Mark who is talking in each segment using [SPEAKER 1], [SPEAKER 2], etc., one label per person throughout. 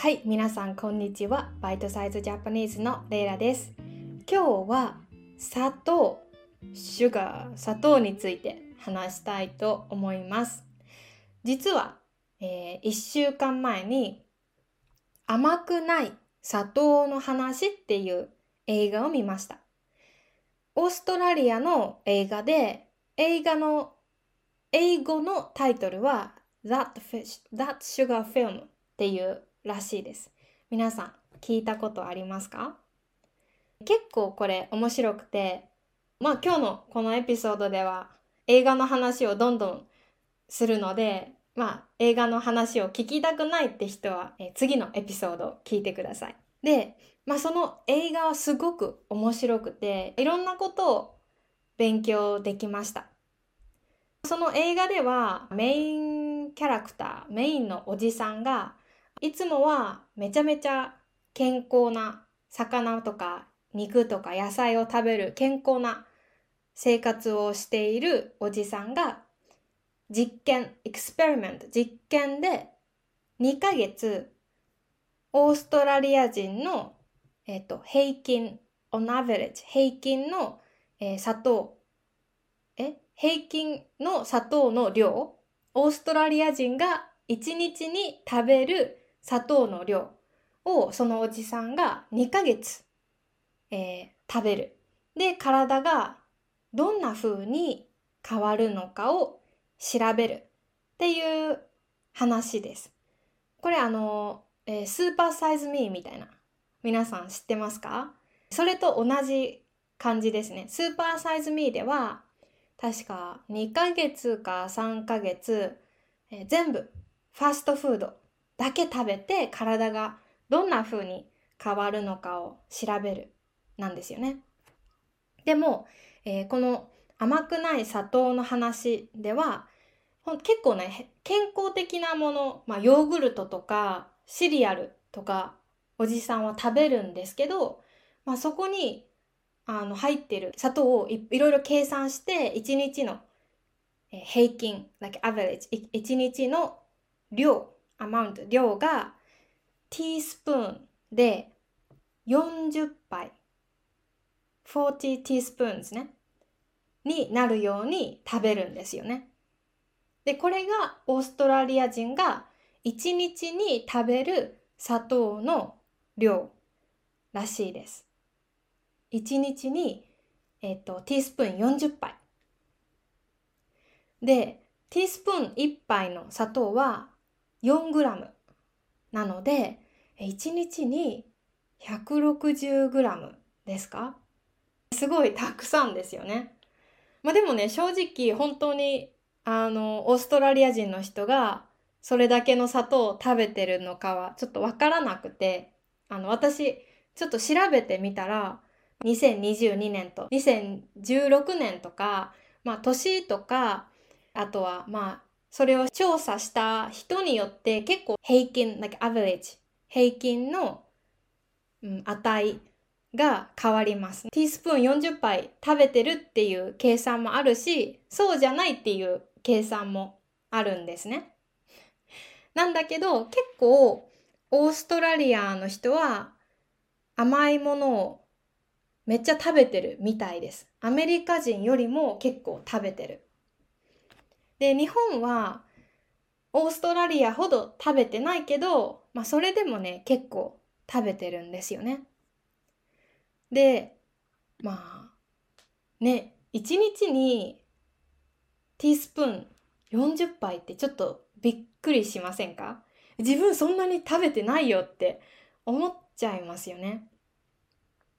[SPEAKER 1] はい、皆さんこんにちは。バイトサイズジャパニーズのレイラです。今日は砂糖、シュガー、砂糖について話したいと思います。実は、え1週間前に甘くない砂糖の話っていう映画を見ました。オーストラリアの映画で映画の英語のタイトルは That, Fish, That Sugar Film っていうらしいです。皆さん聞いたことありますか？結構これ面白くて、まあ今日のこのエピソードでは映画の話をどんどんするので、まあ映画の話を聞きたくないって人は、え次のエピソードを聞いてください。で、まあその映画はすごく面白くて、いろんなことを勉強できました。その映画ではメインキャラクター、メインのおじさんがいつもはめちゃめちゃ健康な魚とか肉とか野菜を食べる健康な生活をしているおじさんが実験、エクスペリメント、実験で2ヶ月オーストラリア人の、えっと平均、on average 平均の、えー砂糖、え？平均の砂糖の量オーストラリア人が1日に食べる砂糖の量をそのおじさんが2ヶ月、えー食べる。で、体がどんな風に変わるのかを調べるっていう話です。これあの、えースーパーサイズミーみたいな。皆さん知ってますか？それと同じ感じですね。スーパーサイズミーでは確か2ヶ月か3ヶ月、えー全部ファストフードだけ食べて体がどんな風に変わるのかを調べるなんですよね。でも、えーこの甘くない砂糖の話では結構ね健康的なもの、まあ、ヨーグルトとかシリアルとかおじさんは食べるんですけど、まあ、そこにあの入ってる砂糖をいいろいろ計算して1日の平均、like average、い1日の量、アマウント、量がティースプーンで40杯、40ティースプーンですね、になるように食べるんですよね。で、これがオーストラリア人が1日に食べる砂糖の量らしいです。1日に、えっと、ティースプーン40杯。で、ティースプーン1杯の砂糖は4グラムなので、1日に160グラムですか？すごいたくさんですよね。まあでもね、正直本当にあの、オーストラリア人の人がそれだけの砂糖を食べてるのかはちょっとわからなくて、あの、私ちょっと調べてみたら、2022年と2016年とか、まあ年とか、あとはまあそれを調査した人によって結構平均、like average 平均の、うん、値が変わります。ティースプーン40杯食べてるっていう計算もあるし、そうじゃないっていう計算もあるんですね。なんだけど結構オーストラリアの人は甘いものをめっちゃ食べてるみたいです。アメリカ人よりも結構食べてる。で、日本はオーストラリアほど食べてないけど、まあそれでもね、結構食べてるんですよね。で、まあ、ね、一日にティースプーン40杯ってちょっとびっくりしませんか？自分そんなに食べてないよって思っちゃいますよね。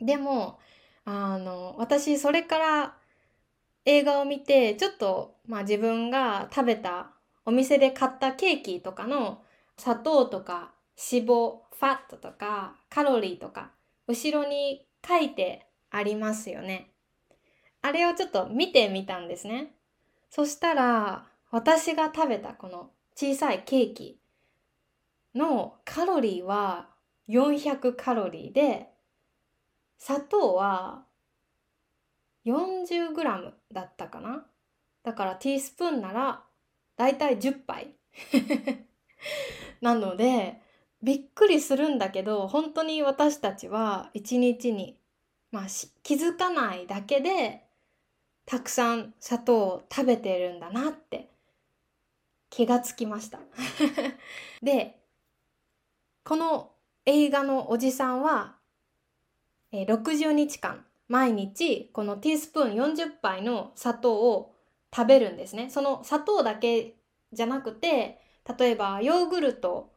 [SPEAKER 1] でも、あの、私それから映画を見て、ちょっと、まあ自分が食べたお店で買ったケーキとかの砂糖とか脂肪、ファットとかカロリーとか後ろに書いてありますよね。あれをちょっと見てみたんですね。そしたら私が食べたこの小さいケーキのカロリーは400カロリーで砂糖は 40g だったかな。だからティースプーンならだいたい10杯。なのでびっくりするんだけど本当に私たちは一日に、まあ、気づかないだけでたくさん砂糖を食べてるんだなって気がつきました。でこの映画のおじさんは、えー、60日間毎日このティースプーン40杯の砂糖を食べるんですね。その砂糖だけじゃなくて例えばヨーグルト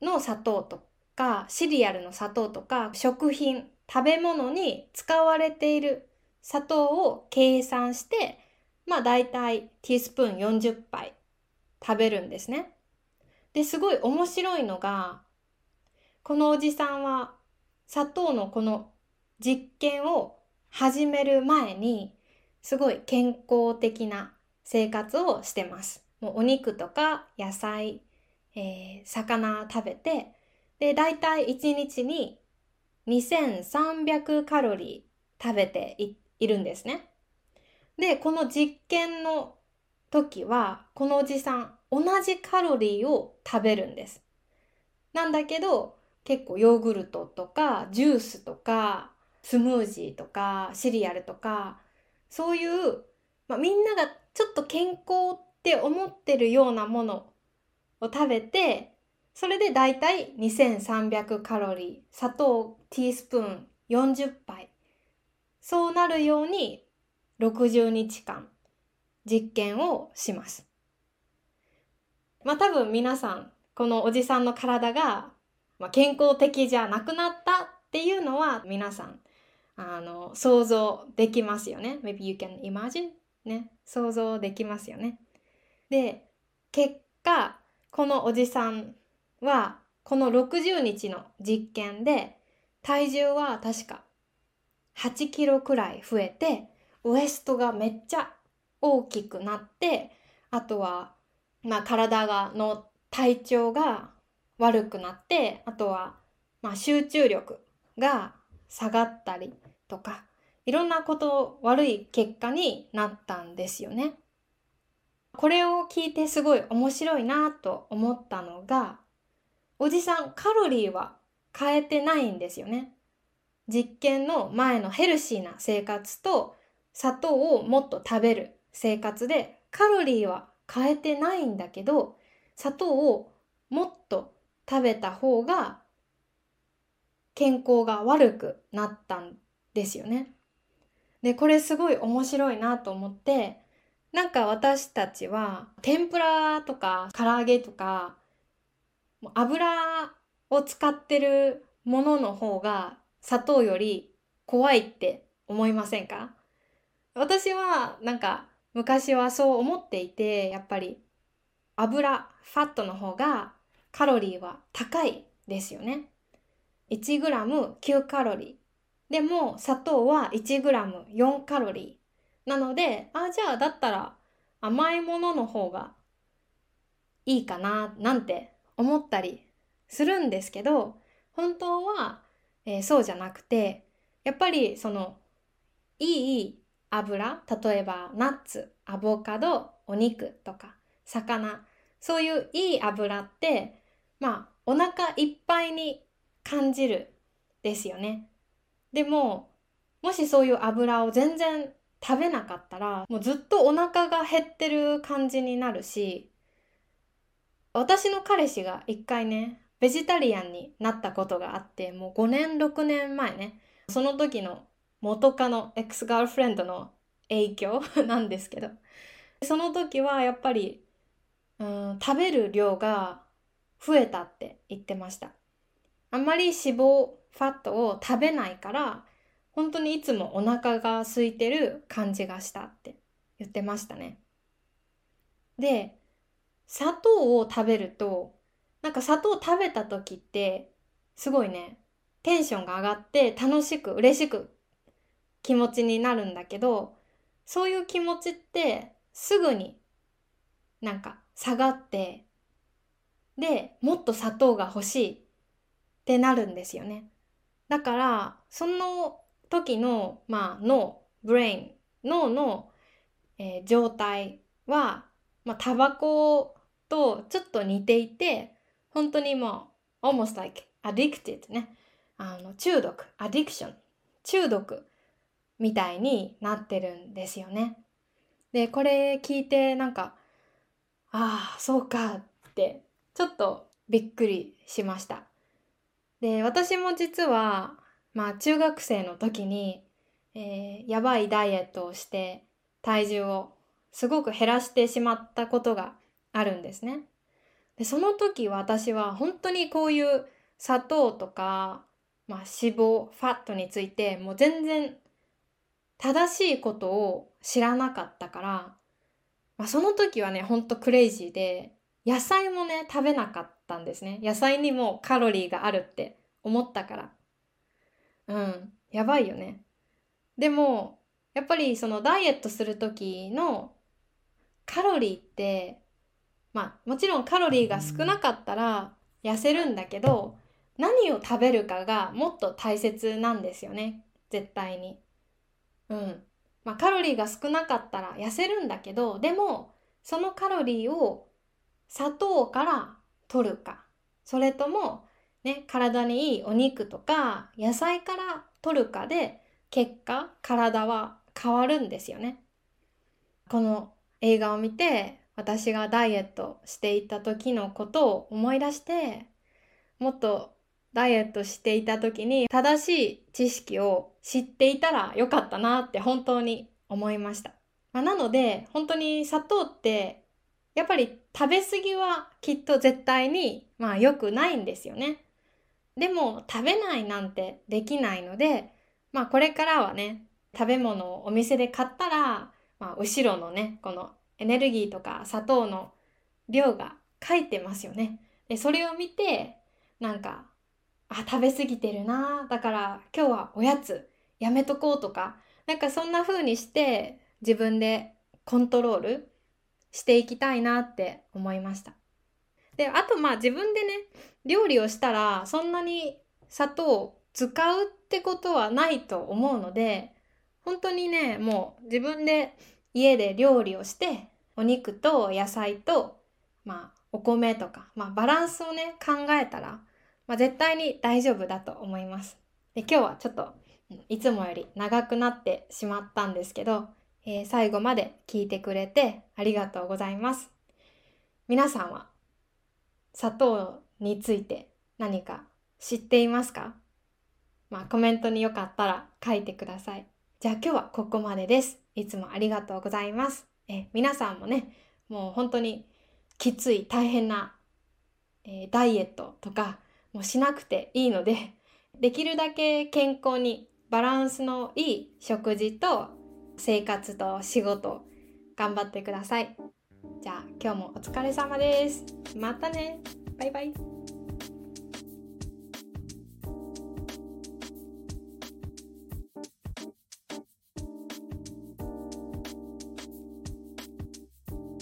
[SPEAKER 1] の砂糖とかシリアルの砂糖とか食品食べ物に使われている砂糖を計算してまあ大体ティースプーン40杯食べるんですね。ですごい面白いのがこのおじさんは砂糖のこの実験を始める前にすごい健康的な生活をしてます。もうお肉とか野菜、えー、魚食べてで大体1日に2300カロリー食べているんですね。でこの実験の時はこのおじさん同じカロリーを食べるんです。なんだけど結構ヨーグルトとかジュースとかスムージーとかシリアルとかそういう、まあ、みんながちょっと健康って思ってるようなものを食べてそれでだいたい2300カロリー砂糖ティースプーン40杯そうなるように60日間実験をします。まあ多分皆さんこのおじさんの体がまあ、健康的じゃなくなったっていうのは皆さんあの想像できますよね。Maybe you can imagine? ね。想像できますよね。で、結果、このおじさんはこの60日の実験で体重は確か8キロくらい増えてウエストがめっちゃ大きくなってあとは、まあ、体がの体調が悪くなってあとは、まあ、集中力が下がったりとかいろんなこと悪い結果になったんですよね。これを聞いてすごい面白いなと思ったのがおじさんカロリーは変えてないんですよね。実験の前のヘルシーな生活と砂糖をもっと食べる生活でカロリーは変えてないんだけど砂糖をもっと食べた方が健康が悪くなったんですよね。でこれすごい面白いなと思ってなんか私たちは天ぷらとか唐揚げとか油を使ってるものの方が砂糖より怖いって思いませんか？私はなんか昔はそう思っていてやっぱり油ファットの方がカロリーは高いですよね。1g9 カロリー。でも砂糖は 1g4 カロリー。なので、あ、じゃあだったら甘いものの方がいいかななんて思ったりするんですけど、本当は、えー、そうじゃなくて、やっぱりそのいい油、例えばナッツ、アボカド、お肉とか魚、そういういい油ってまあお腹いっぱいに感じるですよね。でももしそういう油を全然食べなかったらもうずっとお腹が減ってる感じになるし私の彼氏が一回ねベジタリアンになったことがあってもう5年6年前ねその時の元カノエクスガールフレンドの影響 なんですけどその時はやっぱりうん食べる量が増えたって言ってました。あんまり脂肪、ファットを食べないから、本当にいつもお腹が空いてる感じがしたって言ってましたね。で、砂糖を食べると、なんか砂糖食べた時って、すごいね、テンションが上がって楽しく嬉しく気持ちになるんだけど、そういう気持ちってすぐになんか下がってでもっと砂糖が欲しいってなるんですよね。だからその時の、まあ、脳ブレイン脳の、えー、状態は、まあ、タバコとちょっと似ていて本当にもう almost like addicted ね。あの中毒、addiction、中毒みたいになってるんですよね。で、これ聞いてなんか、ああ、そうかってちょっとびっくりしました。で、私も実は、まあ中学生の時に、えー、やばいダイエットをして体重をすごく減らしてしまったことがあるんですね。でその時私は本当にこういう砂糖とか、まあ、脂肪ファットについてもう全然正しいことを知らなかったから、まあ、その時はねほんとクレイジーで野菜もね食べなかったたんですね。野菜にもカロリーがあるって思ったから。うん。やばいよね。でもやっぱりそのダイエットする時のカロリーってまあもちろんカロリーが少なかったら痩せるんだけど何を食べるかがもっと大切なんですよね。絶対に。うん。まあカロリーが少なかったら痩せるんだけどでもそのカロリーを砂糖から取るかそれともね体にいいお肉とか野菜から取るかで結果体は変わるんですよね。この映画を見て私がダイエットしていた時のことを思い出してもっとダイエットしていた時に正しい知識を知っていたらよかったなって本当に思いました。まあ、なので本当に砂糖ってやっぱり食べ過ぎはきっと絶対にまあ良くないんですよね。でも食べないなんてできないのでまあこれからはね食べ物をお店で買ったら、まあ、後ろのねこのエネルギーとか砂糖の量が書いてますよね。でそれを見てなんかあ食べ過ぎてるなだから今日はおやつやめとこうとかなんかそんな風にして自分でコントロールしていきたいなって思いました。であとまあ自分でね料理をしたらそんなに砂糖を使うってことはないと思うので本当にねもう自分で家で料理をしてお肉と野菜とまあお米とか、まあ、バランスをね考えたら、まあ、絶対に大丈夫だと思います。で今日はちょっといつもより長くなってしまったんですけど、えー、最後まで聞いてくれてありがとうございます。皆さんは砂糖について何か知っていますか？まあコメントによかったら書いてください。じゃあ今日はここまでです。いつもありがとうございます。え皆さんもね、もう本当にきつい大変な、えー、ダイエットとかもしなくていいので、できるだけ健康にバランスのいい食事と生活と仕事頑張ってください。じゃあ今日もお疲れ様です。またね。バイバイ。